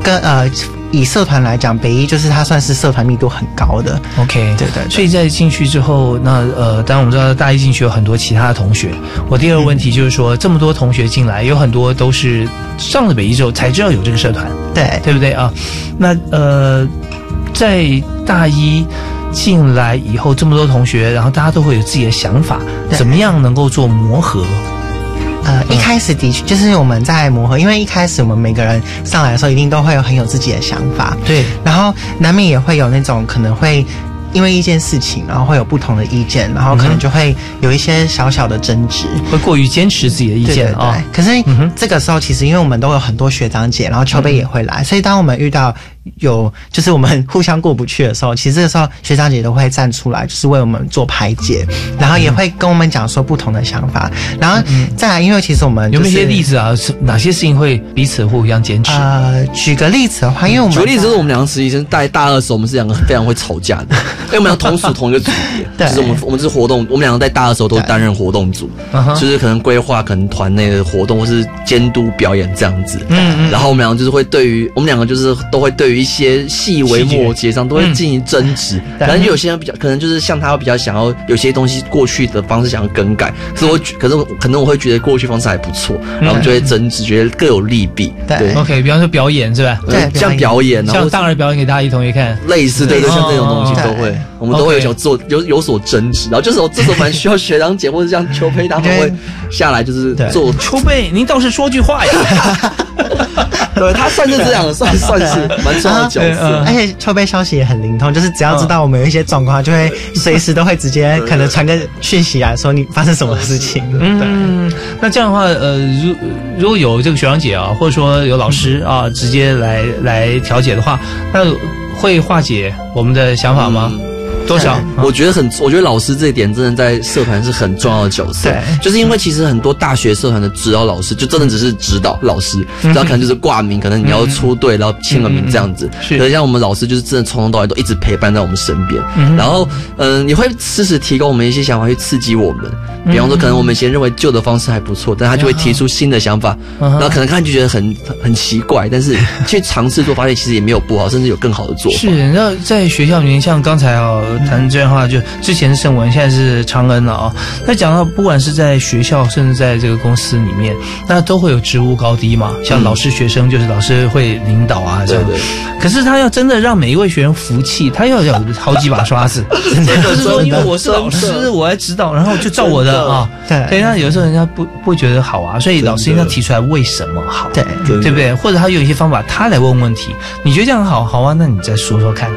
跟呃以社团来讲，北一就是它算是社团密度很高的。OK，对对对所以在进去之后，那呃，当然我们知道大一进去有很多其他的同学。我第二个问题就是说，这么多同学进来，有很多都是上了北一之后才知道有这个社团，对对不对啊？那呃，在大一进来以后，这么多同学，然后大家都会有自己的想法，怎么样能够做磨合？呃，一开始的确就是我们在磨合，因为一开始我们每个人上来的时候，一定都会有很有自己的想法，对，然后难免也会有那种可能会。因为一件事情，然后会有不同的意见，然后可能就会有一些小小的争执，会过于坚持自己的意见啊、对。可是这个时候，其实因为我们都有很多学长姐，然后秋贝也会来，所以当我们遇到有就是我们 互相过不去的时候，其实这个时候学长姐都会站出来，就是为我们做排解，然后也会跟我们讲说不同的想法，然后再来，因为其实我们、有没有一些例子啊？是哪些事情会彼此互相坚持？呃，举个例子的话，因为我们举个例子，就是我们两个实习生在大二的时候，我们是两个非常会吵架的，因为我们俩同属同一个组别，对。就是我们我们是活动，我们两个在大二的时候都担任活动组，就是可能规划可能团内的活动或是监督表演这样子，嗯嗯。然后我们两个就是会对于我们两个就是都会对于一些细微末节上都会进行争执，可能有些人比较可能就是像他比较想要有些东西过去的方式想要更改，所以我觉可是我可能我会觉得过去方式还不错，然后我们就会争执，觉得各有利弊，对。OK，比方说表演是吧？对像表演。像大人表演给大家一同学看，类似对对，像这种东西哦都会，我们都会有做有有所争执，然后这时候这时候蛮需要学长姐或者像邱培他们会下来就是做 邱培，您倒是说句话呀。对他算是这样，算 算是蛮重要的角色。而且秋贝消息也很灵通，就是只要知道我们有一些状况，就会随时都会直接可能传个讯息啊说你发生什么事情。嗯，那这样的话，呃，如如果有这个学长姐啊，或者说有老师啊，直接来来调解的话，那会化解我们的想法吗？多少？我觉得很，我觉得老师这一点真的在社团是很重要的角色。对，就是因为其实很多大学社团的指导老师，就真的只是指导老师，嗯然后可能就是挂名，可能你要出队，然后签个名这样子。是可是像我们老师就是真的从头到尾都一直陪伴在我们身边，嗯然后嗯，你会适时提供我们一些想法去刺激我们。比方说，可能我们以前认为旧的方式还不错，但他就会提出新的想法，嗯然后可能看就觉得很很很奇怪，但是去尝试做，发现其实也没有不好，甚至有更好的做法。是，你知道在学校里面，像刚才啊谈这样的话，就之前是盛文，现在是长恩了啊。那讲到不管是在学校，甚至在这个公司里面，那都会有职务高低嘛。像老师、学生，就是老师会领导啊，这样。对对可是他要真的让每一位学员服气，他要有好几把刷子，真的不是说因为我是老师，我来指导，然后就照我的啊。对对，那有时候人家不不会觉得好啊，所以老师应该提出来为什么好，对对不对？或者他有一些方法，他来问问题，你觉得这样好好啊？那你再说说看，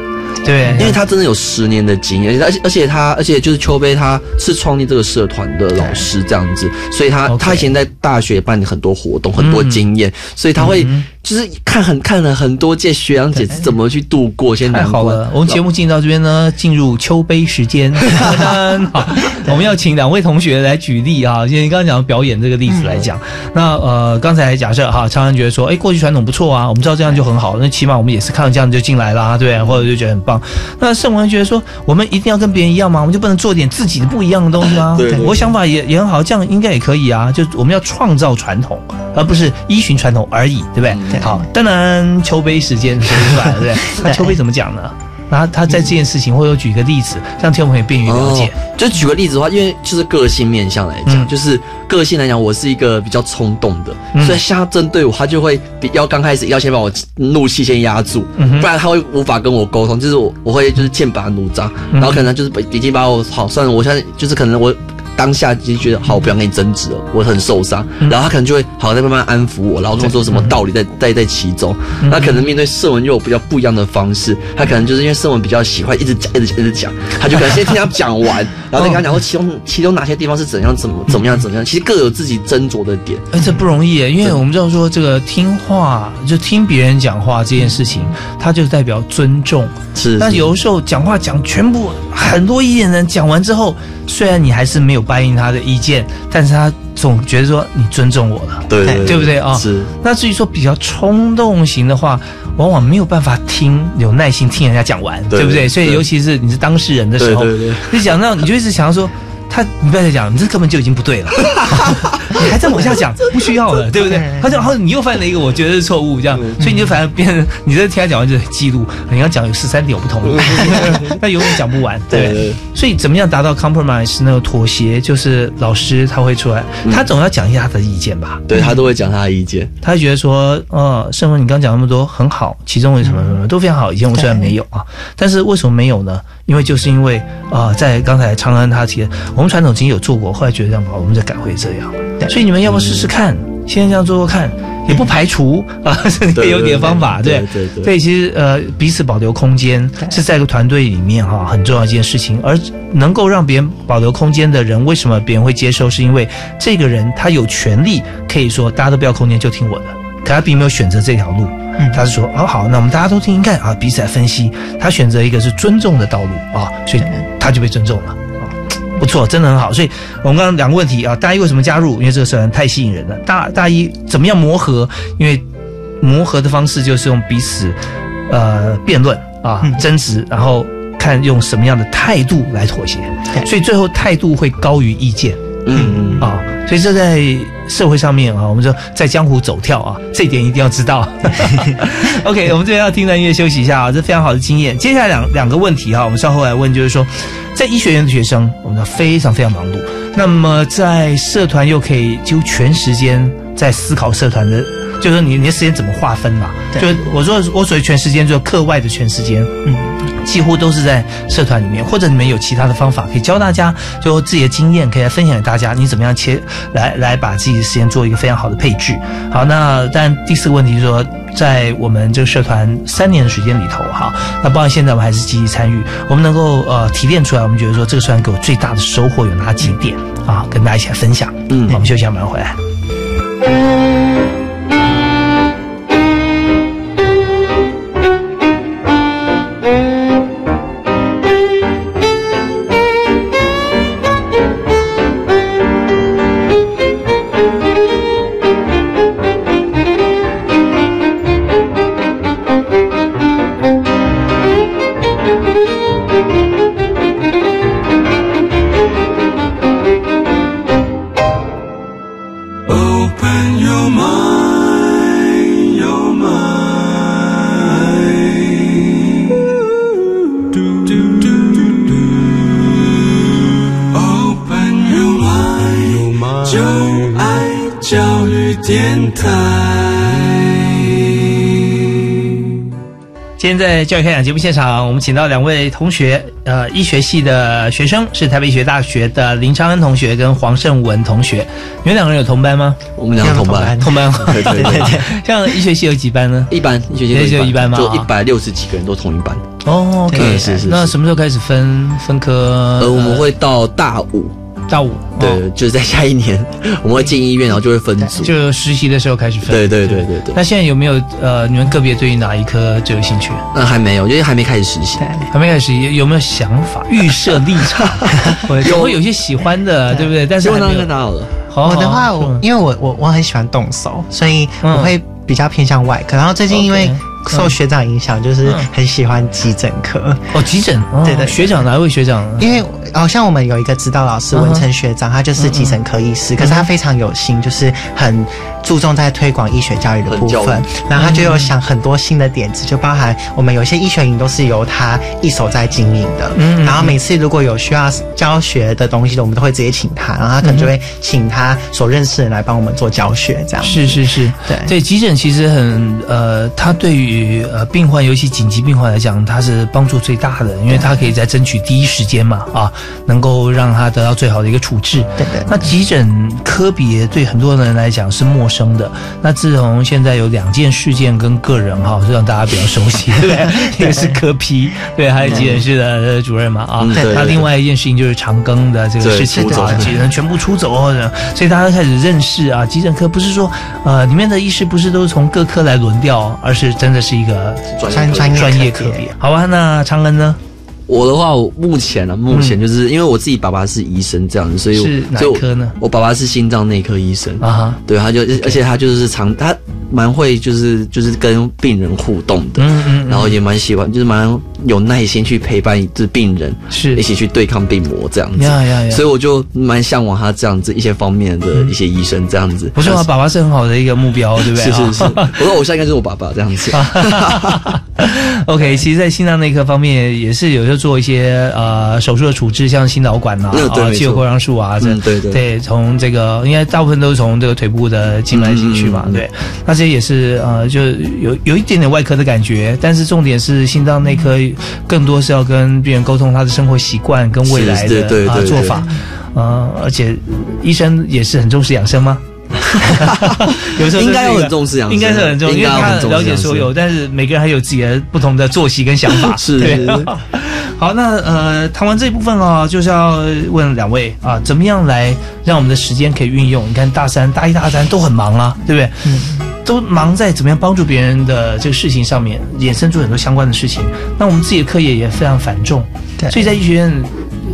对？因为他真的有十年的经验，而且而且他而且就是邱杯他是创立这个社团的老师这样子，所以他他以前在大学办很多活动，很多经验，所以他会就是看很看了很多届学长姐是怎么去度过一些太难关。好了，我们节目进到这边呢，进入秋杯时间。好，我们要请两位同学来举例啊，因为你刚刚讲表演这个例子来讲，那呃，刚才假设哈，常常觉得说，哎，过去传统不错啊，我们知道这样就很好，那起码我们也是看到这样就进来啦，对或者就觉得很棒。那盛文觉得说，我们一定要跟别人一样吗？我们就不能做点自己的不一样的东西吗？对我想法也也很好，这样应该也可以啊，就我们要创造传统，而不是依循传统而已，对不对？好，当然秋杯时间说出来了，对 不对？那秋杯怎么讲呢？然后他在这件事情，或者举个例子，让听众朋友便于了解。哦，就举个例子的话，因为就是个性面向来讲，就是个性来讲，我是一个比较冲动的，嗯所以像他针对我，他就会比要刚开始要先把我怒气先压住，嗯不然他会无法跟我沟通，就是我我会就是剑拔弩张，嗯然后可能就是已经把我好算了，我现在就是可能我。当下就觉得好，我不想跟你争执了，我很受伤。嗯然后他可能就会好再慢慢安抚我，然后跟我说什么道理在在在其中。嗯那可能面对盛文又有比较不一样的方式，他可能就是因为盛文比较喜欢一直讲一直讲一直讲，他就可能先听他讲完，然后再跟他讲说其中其中哪些地方是怎样怎么怎么样怎么样，其实各有自己斟酌的点。哎，这不容易耶，因为我们知道说这个听话，就听别人讲话这件事情，它就代表尊重。是但有的时候讲话讲全部很多意见的人讲完之后，虽然你还是没有答应他的意见，但是他总觉得说你尊重我了，对对对不对啊？是。那至于说比较冲动型的话，往往没有办法听，有耐心听人家讲完，对对不对？所以尤其是你是当事人的时候，对对对你讲到你就一直想要说。他，你不要再讲，你这根本就已经不对了，你还在往下讲，不需要了，对不对？他就然后你又犯了一个我觉得是错误，这样，所以你就反而变成你在听他讲完就是记录，你要讲有十三点我不同意，那永远讲不完，对？所以怎么样达到 compromise 那个妥协，就是老师他会出来，他总要讲一下他的意见吧，对他都会讲他的意见，他会觉得说，呃，盛文你刚讲那么多很好，其中有什么什么都非常好，以前我虽然没有啊，但是为什么没有呢？因为就是因为啊、呃在刚才长安他提的，我们传统经有做过，后来觉得这样不好，我们再改回这样。所以你们要不要试试看？现在这样做做看，也不排除啊，这有点方法，对对对对所以其实呃，彼此保留空间是在一个团队里面哈、很重要一件事情，而能够让别人保留空间的人，为什么别人会接受？是因为这个人他有权利可以说大家都不要空间，就听我的。可他并没有选择这条路，他是说，哦好，那我们大家都听听看啊，彼此来分析。他选择一个是尊重的道路啊，所以他就被尊重了啊，不错，真的很好。所以我们刚刚两个问题啊，大一为什么加入？因为这个社团太吸引人了。大大一怎么样磨合？因为磨合的方式就是用彼此呃辩论啊争执，然后看用什么样的态度来妥协。所以最后态度会高于意见。嗯啊，所以这在社会上面啊，我们说在江湖走跳啊，这一点一定要知道。OK，我们这边要听段音乐休息一下啊，这非常好的经验。接下来两两个问题哈，我们稍后来问，就是说，在医学院的学生，我们说非常非常忙碌，那么在社团又可以就全时间在思考社团的。就是说你你的时间怎么划分嘛？就是我说我所谓全时间，就是课外的全时间，嗯，几乎都是在社团里面，或者你们有其他的方法可以教大家，就自己的经验可以来分享给大家，你怎么样切来来把自己的时间做一个非常好的配置。好，那但第四个问题是说，在我们这个社团三年的时间里头，哈，那包括现在我们还是积极参与，我们能够呃提炼出来，我们觉得说这个社团给我最大的收获有哪几点啊？跟大家一起来分享。嗯，我们休息一下，马上回来。在教育开讲节目现场，我们请到两位同学，呃，医学系的学生是台北医学大学的林昌恩同学跟黄胜文同学。你们两个人有同班吗？我们两个同班，同班。对对对对。像医学系有几班呢？一班，医学系就一班吗？就一百六十几个人都同一班。哦，OK，是是。那什么时候开始分分科？呃，我们会到大五。大五，对，就是在下一年 我们会进医院，然后就会分组。就实习的时候开始分。对对对对对。那现在有没有呃，你们个别对于哪一科最有兴趣？嗯还没有，因为还没开始实习，还没开始实习，有没有想法、预设立场？有会有些喜欢的，对不对？但是还没有拿好了。我的话，我因为我我我很喜欢动手，所以我会比较偏向外科。然后最近因为受学长影响，就是很喜欢急诊科。哦，急诊，对的，学长哪位学长？因为好，像我们有一个指导老师文成学长，他就是急诊科医师，可是他非常有心，就是很注重在推广医学教育的部分。然后他就有想很多新的点子，就包含我们有些医学营都是由他一手在经营的。嗯，然后每次如果有需要教学的东西的，我们都会直接请他，然后他可能就会请他所认识的人来帮我们做教学，这样。是是是，对对，急诊其实很呃，他对于呃病患，尤其紧急病患来讲，他是帮助最大的，因为他可以在争取第一时间嘛啊。能够让他得到最好的一个处置。对对。那急诊科别对很多人来讲是陌生的。那自从现在有两件事件跟个人哈，是让大家比较熟悉，对不对？一个是科批，对，还有急诊室的主任嘛啊。对。那另外一件事情就是长庚的这个事情啊，急诊全部出走，所以大家开始认识啊，急诊科不是说呃里面的医师不是都是从各科来轮调，而是真的是一个专专专业科别。好吧，那长庚呢？我的话，我目前呢，目前就是因为我自己爸爸是医生这样子，所以是哪科呢？我爸爸是心脏内科医生。啊，对，他就而且他就是常他蛮会就是就是跟病人互动的，嗯嗯，然后也蛮喜欢，就是蛮有耐心去陪伴这病人，是。一起去对抗病魔这样子，呀呀呀，所以我就蛮向往他这样子一些方面的一些医生这样子。不是啊，爸爸是很好的一个目标，对不对？是是是，我的偶像应该是我爸爸这样子。OK，其实，在心脏内科方面也是有时候做一些呃手术的处置，像心导管呐，啊，肌肉扩张术啊，这对对。对，从这个应该大部分都是从这个腿部的静脉进去嘛，对，那这也是呃，就有有一点点外科的感觉，但是重点是心脏内科更多是要跟病人沟通他的生活习惯跟未来的啊做法，呃，而且医生也是很重视养生吗？有时候应该很重视养生，应该是很重，因为他了解所有，但是每个人还有自己的不同的作息跟想法。是，好，那呃，谈完这一部分啊，就是要问两位啊，怎么样来让我们的时间可以运用？你看大三、大一、大三都很忙啊，对不对？嗯，都忙在怎么样帮助别人的这个事情上面，衍生出很多相关的事情。那我们自己的课业也非常繁重，对，所以在医学院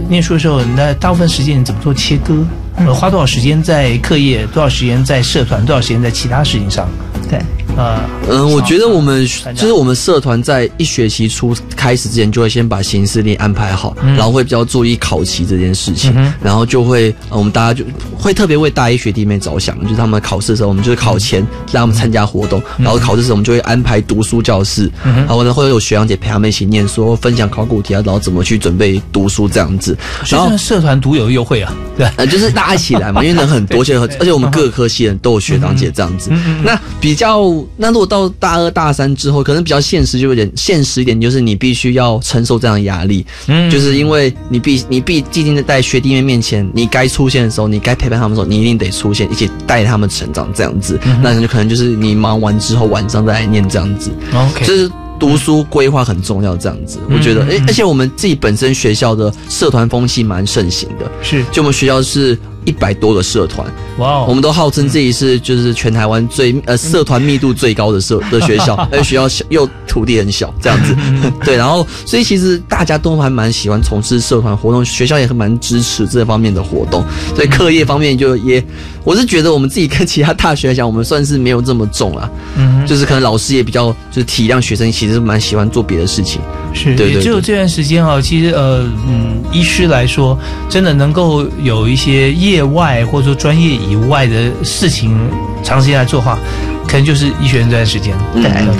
念书的时候，那大部分时间你怎么做切割？呃，花多少时间在课业，多少时间在社团，多少时间在其他事情上？对。呃，嗯，我觉得我们就是我们社团在一学期初开始之前，就会先把行事历安排好，然后会比较注意考期这件事情，然后就会我们大家就会特别为大一学弟妹着想，就是他们考试的时候，我们就是考前让他们参加活动，然后考试时我们就会安排读书教室，然后呢会有学长姐陪他们一起念书，分享考古题啊，然后怎么去准备读书这样子。然后社团独有优惠啊，对，呃，就是大家一起来嘛，因为人很多，而且而且我们各科系人都有学长姐这样子，那比较。那如果到大二大三之后，可能比较现实，就有点现实一点，就是你必须要承受这样的压力，嗯，就是因为你必你必既定在学弟妹面前，你该出现的时候，你该陪伴他们的时候，你一定得出现，一起带他们成长这样子。那就可能就是你忙完之后晚上再来念这样子。OK，就是读书规划很重要这样子。我觉得，哎，而且我们自己本身学校的社团风气蛮盛行的，是，就我们学校是。一百多个社团，哇！我们都号称自己是就是全台湾最呃社团密度最高的社 的学校，而学校小又土地很小，这样子。对，然后所以其实大家都还蛮喜欢从事社团活动，学校也很蛮支持这方面的活动。所以课业方面就也，我是觉得我们自己跟其他大学来讲，我们算是没有这么重啊。嗯，就是可能老师也比较就是体谅学生，其实蛮喜欢做别的事情。是，也只有这段时间啊，其实呃嗯，医师来说，真的能够有一些业。业外或者说专业以外的事情，长时间来做的话，可能就是医学院这段时间。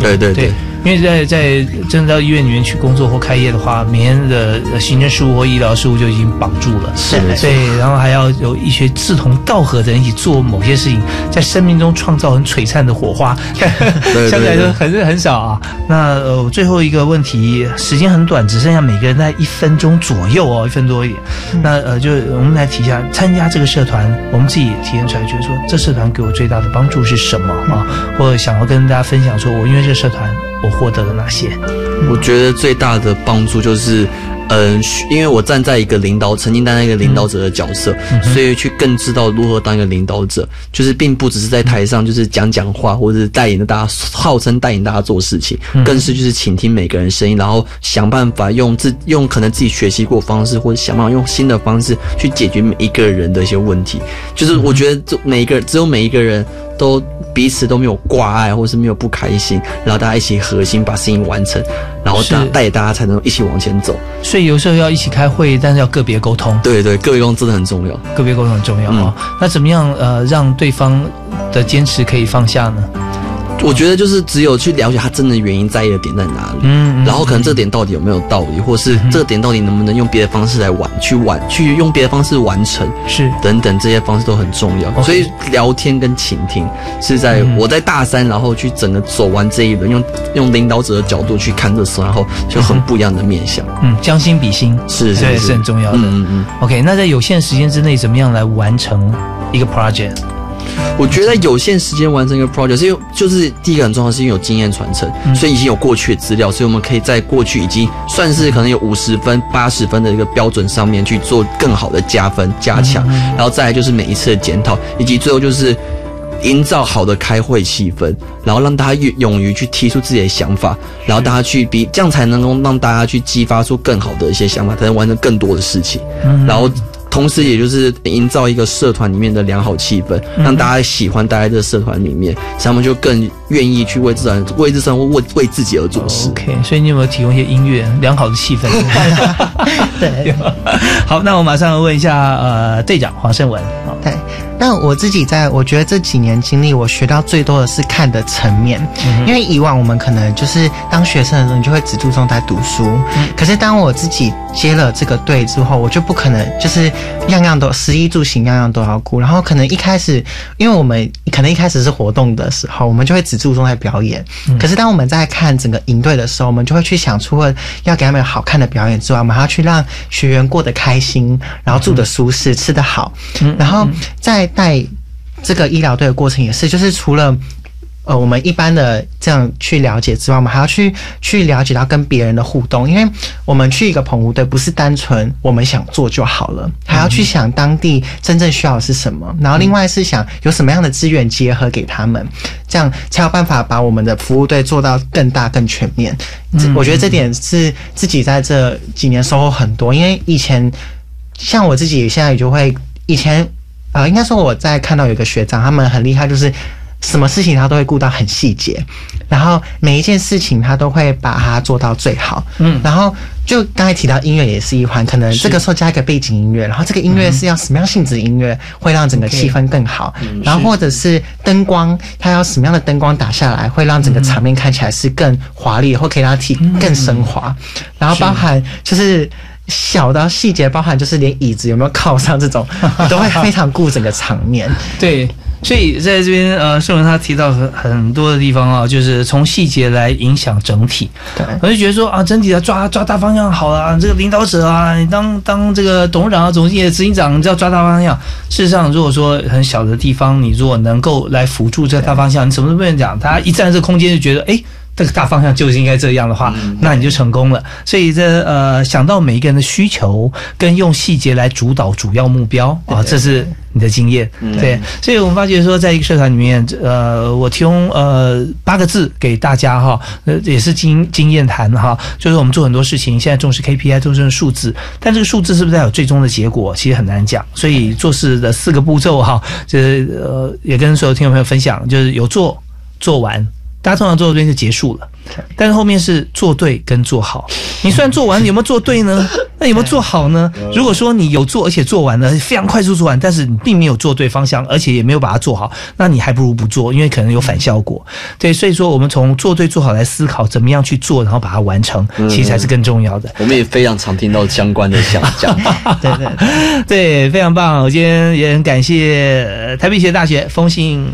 对对对。因为在在真的到医院里面去工作或开业的话，每天的行政事务或医疗事务就已经绑住了。是，对，然后还要有一些志同道合的人一起做某些事情，在生命中创造很璀璨的火花，相对来说很很少啊。那呃，最后一个问题，时间很短，只剩下每个人在一分钟左右哦，一分多一点。那呃，就我们来提一下，参加这个社团，我们自己体验出来，觉得说这社团给我最大的帮助是什么啊？或者想要跟大家分享，说我因为这社团。我获得了哪些？我觉得最大的帮助就是，嗯，因为我站在一个领导，曾经担任一个领导者的角色，所以去更知道如何当一个领导者，就是并不只是在台上就是讲讲话，或者是带领着大家，号称带领大家做事情，更是就是倾听每个人声音，然后想办法用自用可能自己学习过方式，或者想办法用新的方式去解决每一个人的一些问题。就是我觉得，这每一个只有每一个人。都彼此都没有挂碍，或是没有不开心，然后大家一起核心把事情完成，然后带带大家才能一起往前走。所以有时候要一起开会，但是要个别沟通。对对，个别沟通真的很重要，个别沟通很重要哦。那怎么样呃让对方的坚持可以放下呢？我觉得就是只有去了解他真的原因在意的点在哪里，嗯，然后可能这点到底有没有道理，或是这个点到底能不能用别的方式来完去完去用别的方式完成，是等等这些方式都很重要。所以聊天跟倾听是在我在大三，然后去整个走完这一轮，用用领导者的角度去看这事，然后就很不一样的面相。嗯，将心比心是是是很重要的。嗯嗯。OK，那在有限时间之内，怎么样来完成一个 project？我觉得有限时间完成一个 project，是因为就是第一个很重要，是因为有经验传承，所以已经有过去的资料，所以我们可以在过去已经算是可能有五十分、八十分的一个标准上面去做更好的加分、加强，然后再来就是每一次的检讨，以及最后就是营造好的开会气氛，然后让大家勇于去提出自己的想法，然后大家去比这样才能够让大家去激发出更好的一些想法，才能完成更多的事情，然后。同时，也就是营造一个社团里面的良好气氛，让大家喜欢待在这个社团里面，他们就更愿意去为自然、为自身、为为自己而做事。OK，所以你有没有提供一些音乐，良好的气氛？对，好，那我马上问一下，呃，队长黄胜文。对。那我自己在，我觉得这几年经历，我学到最多的是看的层面。因为以往我们可能就是当学生的时候，你就会只注重在读书。可是当我自己接了这个队之后，我就不可能就是样样都食衣住行样样都要顾。然后可能一开始，因为我们可能一开始是活动的时候，我们就会只注重在表演。可是当我们在看整个营队的时候，我们就会去想，除了要给他们好看的表演之外，我们还要去让学员过得开心，然后住的舒适，吃得好。然后在带这个医疗队的过程也是，就是除了呃我们一般的这样去了解之外，我们还要去去了解到跟别人的互动，因为我们去一个澎湖队不是单纯我们想做就好了，还要去想当地真正需要的是什么，然后另外是想有什么样的资源结合给他们，这样才有办法把我们的服务队做到更大更全面。我觉得这点是自己在这几年收获很多，因为以前像我自己现在也就会以前。啊，应该说我在看到有一个学长，他们很厉害，就是什么事情他都会顾到很细节，然后每一件事情他都会把它做到最好。嗯，然后就刚才提到音乐也是一环，可能这个时候加一个背景音乐，然后这个音乐是要什么样性质的音乐，会让整个气氛更好。然后或者是灯光，它要什么样的灯光打下来，会让整个场面看起来是更华丽，或可以让它体更升华。然后包含就是。小到细节，包含就是连椅子有没有靠上这种，都会非常顾整个场面。对，所以在这边呃，盛文他提到很很多的地方啊，就是从细节来影响整体。对，我就觉得说啊，整体的抓抓大方向好了，这个领导者啊，你当当这个董事长啊、总经理、执行长，你要抓大方向。事实上，如果说很小的地方，你如果能够来辅助这个大方向，你什么都不用讲，他一站这空间就觉得哎。这个大方向就是应该这样的话，那你就成功了。所以这呃，想到每一个人的需求，跟用细节来主导主要目标啊，这是你的经验。对，所以我们发觉说，在一个社团里面，呃，我提供呃八个字给大家哈，呃，也是经经验谈哈，就是我们做很多事情，现在重视 KPI，重视数字，但这个数字是不是有最终的结果，其实很难讲。所以做事的四个步骤哈，就是呃，也跟所有听众朋友分享，就是有做做完。大家通常做到这边就结束了，但是后面是做对跟做好。你虽然做完，有没有做对呢？那有没有做好呢？如果说你有做，而且做完了非常快速做完，但是你并没有做对方向，而且也没有把它做好，那你还不如不做，因为可能有反效果。对，所以说我们从做对做好来思考，怎么样去做，然后把它完成，其实才是更重要的。我们也非常常听到相关的想讲，对对对，非常棒。我今天也很感谢台北医学大学风信。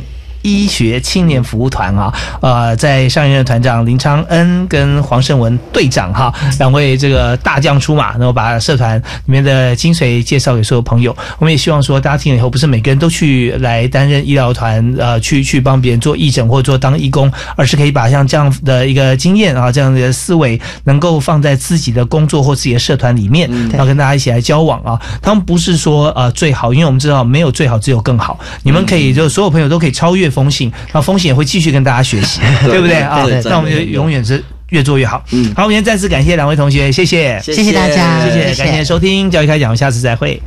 医学青年服务团啊，呃，在上一任团长林昌恩跟黄胜文队长哈，两位这个大将出马，然后把社团里面的精髓介绍给所有朋友。我们也希望说，大家听了以后，不是每个人都去来担任医疗团，呃，去去帮别人做义诊或者做当义工，而是可以把像这样的一个经验啊，这样的思维，能够放在自己的工作或自己的社团里面，然后跟大家一起来交往啊。他们不是说呃最好，因为我们知道没有最好，只有更好。你们可以就所有朋友都可以超越风信，那风信也会继续跟大家学习，对不对啊？那我们就永远是。越做越好。嗯，好，我们今天再次感谢两位同学，谢谢，谢谢大家谢谢，谢谢感谢收听教育开讲，我们下次再会。